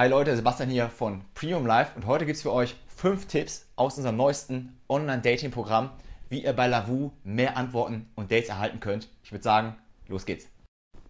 Hi Leute, Sebastian hier von Premium Life und heute gibt es für euch fünf Tipps aus unserem neuesten Online-Dating-Programm, wie ihr bei Lavu mehr Antworten und Dates erhalten könnt. Ich würde sagen, los geht's.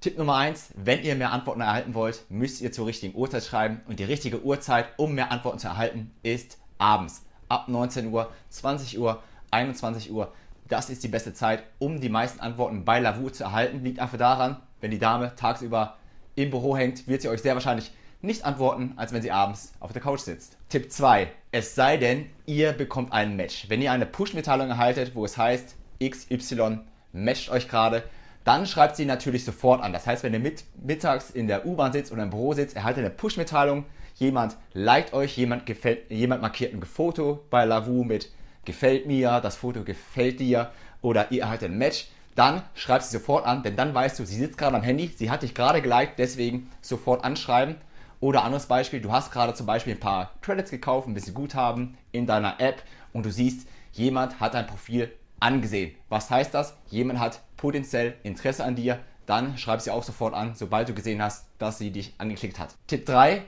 Tipp Nummer eins: Wenn ihr mehr Antworten erhalten wollt, müsst ihr zur richtigen Uhrzeit schreiben und die richtige Uhrzeit, um mehr Antworten zu erhalten, ist abends. Ab 19 Uhr, 20 Uhr, 21 Uhr. Das ist die beste Zeit, um die meisten Antworten bei Lavu zu erhalten. Liegt einfach daran, wenn die Dame tagsüber im Büro hängt, wird sie euch sehr wahrscheinlich nicht antworten, als wenn sie abends auf der Couch sitzt. Tipp 2. Es sei denn, ihr bekommt ein Match. Wenn ihr eine Push-Mitteilung erhaltet, wo es heißt, XY matcht euch gerade, dann schreibt sie natürlich sofort an. Das heißt, wenn ihr mit, mittags in der U-Bahn sitzt oder im Büro sitzt, erhaltet eine Push-Mitteilung, jemand liked euch, jemand, gefällt, jemand markiert ein Foto bei Lavu mit gefällt mir, das Foto gefällt dir oder ihr erhaltet ein Match, dann schreib sie sofort an, denn dann weißt du, sie sitzt gerade am Handy, sie hat dich gerade geliked, deswegen sofort anschreiben oder anderes Beispiel, du hast gerade zum Beispiel ein paar Credits gekauft, ein bisschen Guthaben in deiner App und du siehst, jemand hat dein Profil angesehen. Was heißt das? Jemand hat potenziell Interesse an dir. Dann schreib sie auch sofort an, sobald du gesehen hast, dass sie dich angeklickt hat. Tipp 3.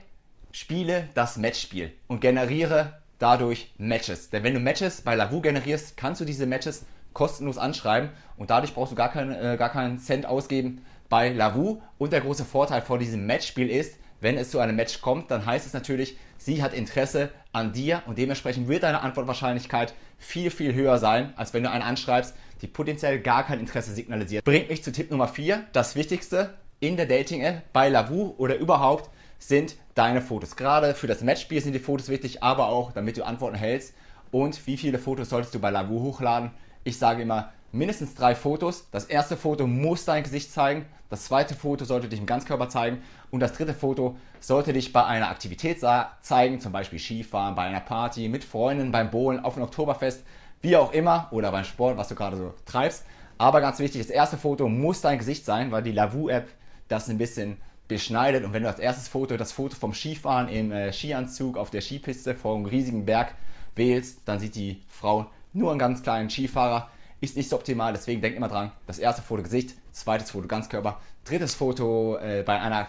Spiele das Matchspiel und generiere dadurch Matches. Denn wenn du Matches bei Lavu generierst, kannst du diese Matches kostenlos anschreiben und dadurch brauchst du gar, kein, äh, gar keinen Cent ausgeben bei Lavu. Und der große Vorteil von diesem Matchspiel ist, wenn es zu einem Match kommt, dann heißt es natürlich, sie hat Interesse an dir und dementsprechend wird deine Antwortwahrscheinlichkeit viel, viel höher sein, als wenn du einen anschreibst, die potenziell gar kein Interesse signalisiert. Bringt mich zu Tipp Nummer 4. Das Wichtigste in der Dating-App bei Lavu oder überhaupt sind deine Fotos. Gerade für das Matchspiel sind die Fotos wichtig, aber auch damit du Antworten hältst. Und wie viele Fotos solltest du bei Lavu hochladen? Ich sage immer, mindestens drei Fotos. Das erste Foto muss dein Gesicht zeigen, das zweite Foto sollte dich im Ganzkörper zeigen und das dritte Foto sollte dich bei einer Aktivität zeigen, zum Beispiel Skifahren, bei einer Party, mit Freunden, beim Bowlen, auf einem Oktoberfest, wie auch immer oder beim Sport, was du gerade so treibst. Aber ganz wichtig, das erste Foto muss dein Gesicht sein, weil die Lavu-App das ein bisschen beschneidet und wenn du als erstes Foto das Foto vom Skifahren im äh, Skianzug auf der Skipiste vor einem riesigen Berg wählst, dann sieht die Frau nur einen ganz kleinen Skifahrer ist nicht so optimal. Deswegen denkt immer dran, das erste Foto Gesicht, zweites Foto Ganzkörper, drittes Foto äh, bei, einer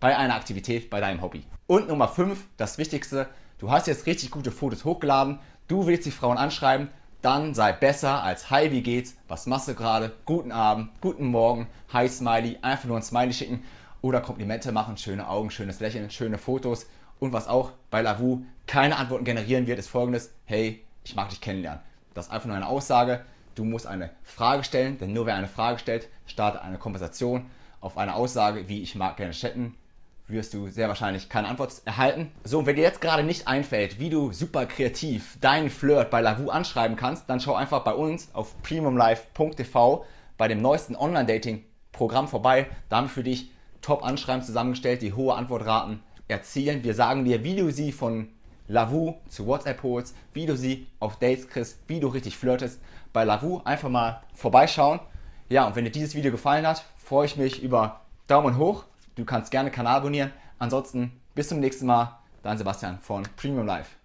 bei einer Aktivität, bei deinem Hobby. Und Nummer 5, das Wichtigste, du hast jetzt richtig gute Fotos hochgeladen, du willst die Frauen anschreiben, dann sei besser als Hi, wie geht's? Was machst du gerade? Guten Abend, guten Morgen, Hi Smiley, einfach nur ein Smiley schicken oder Komplimente machen, schöne Augen, schönes Lächeln, schöne Fotos. Und was auch bei Lavu keine Antworten generieren wird, ist folgendes: Hey, ich mag dich kennenlernen. Das ist einfach nur eine Aussage. Du musst eine Frage stellen, denn nur wer eine Frage stellt, startet eine Konversation. Auf eine Aussage wie ich mag gerne chatten, wirst du sehr wahrscheinlich keine Antwort erhalten. So, wenn dir jetzt gerade nicht einfällt, wie du super kreativ deinen Flirt bei Lavu anschreiben kannst, dann schau einfach bei uns auf premiumlife.tv bei dem neuesten Online-Dating-Programm vorbei. Da haben wir für dich Top-Anschreiben zusammengestellt, die hohe Antwortraten erzielen. Wir sagen dir, wie du sie von Lavu zu WhatsApp holst, wie du sie auf Dates kriegst, wie du richtig flirtest. Bei Lavu einfach mal vorbeischauen. Ja, und wenn dir dieses Video gefallen hat, freue ich mich über Daumen hoch. Du kannst gerne Kanal abonnieren. Ansonsten bis zum nächsten Mal. Dein Sebastian von Premium Life.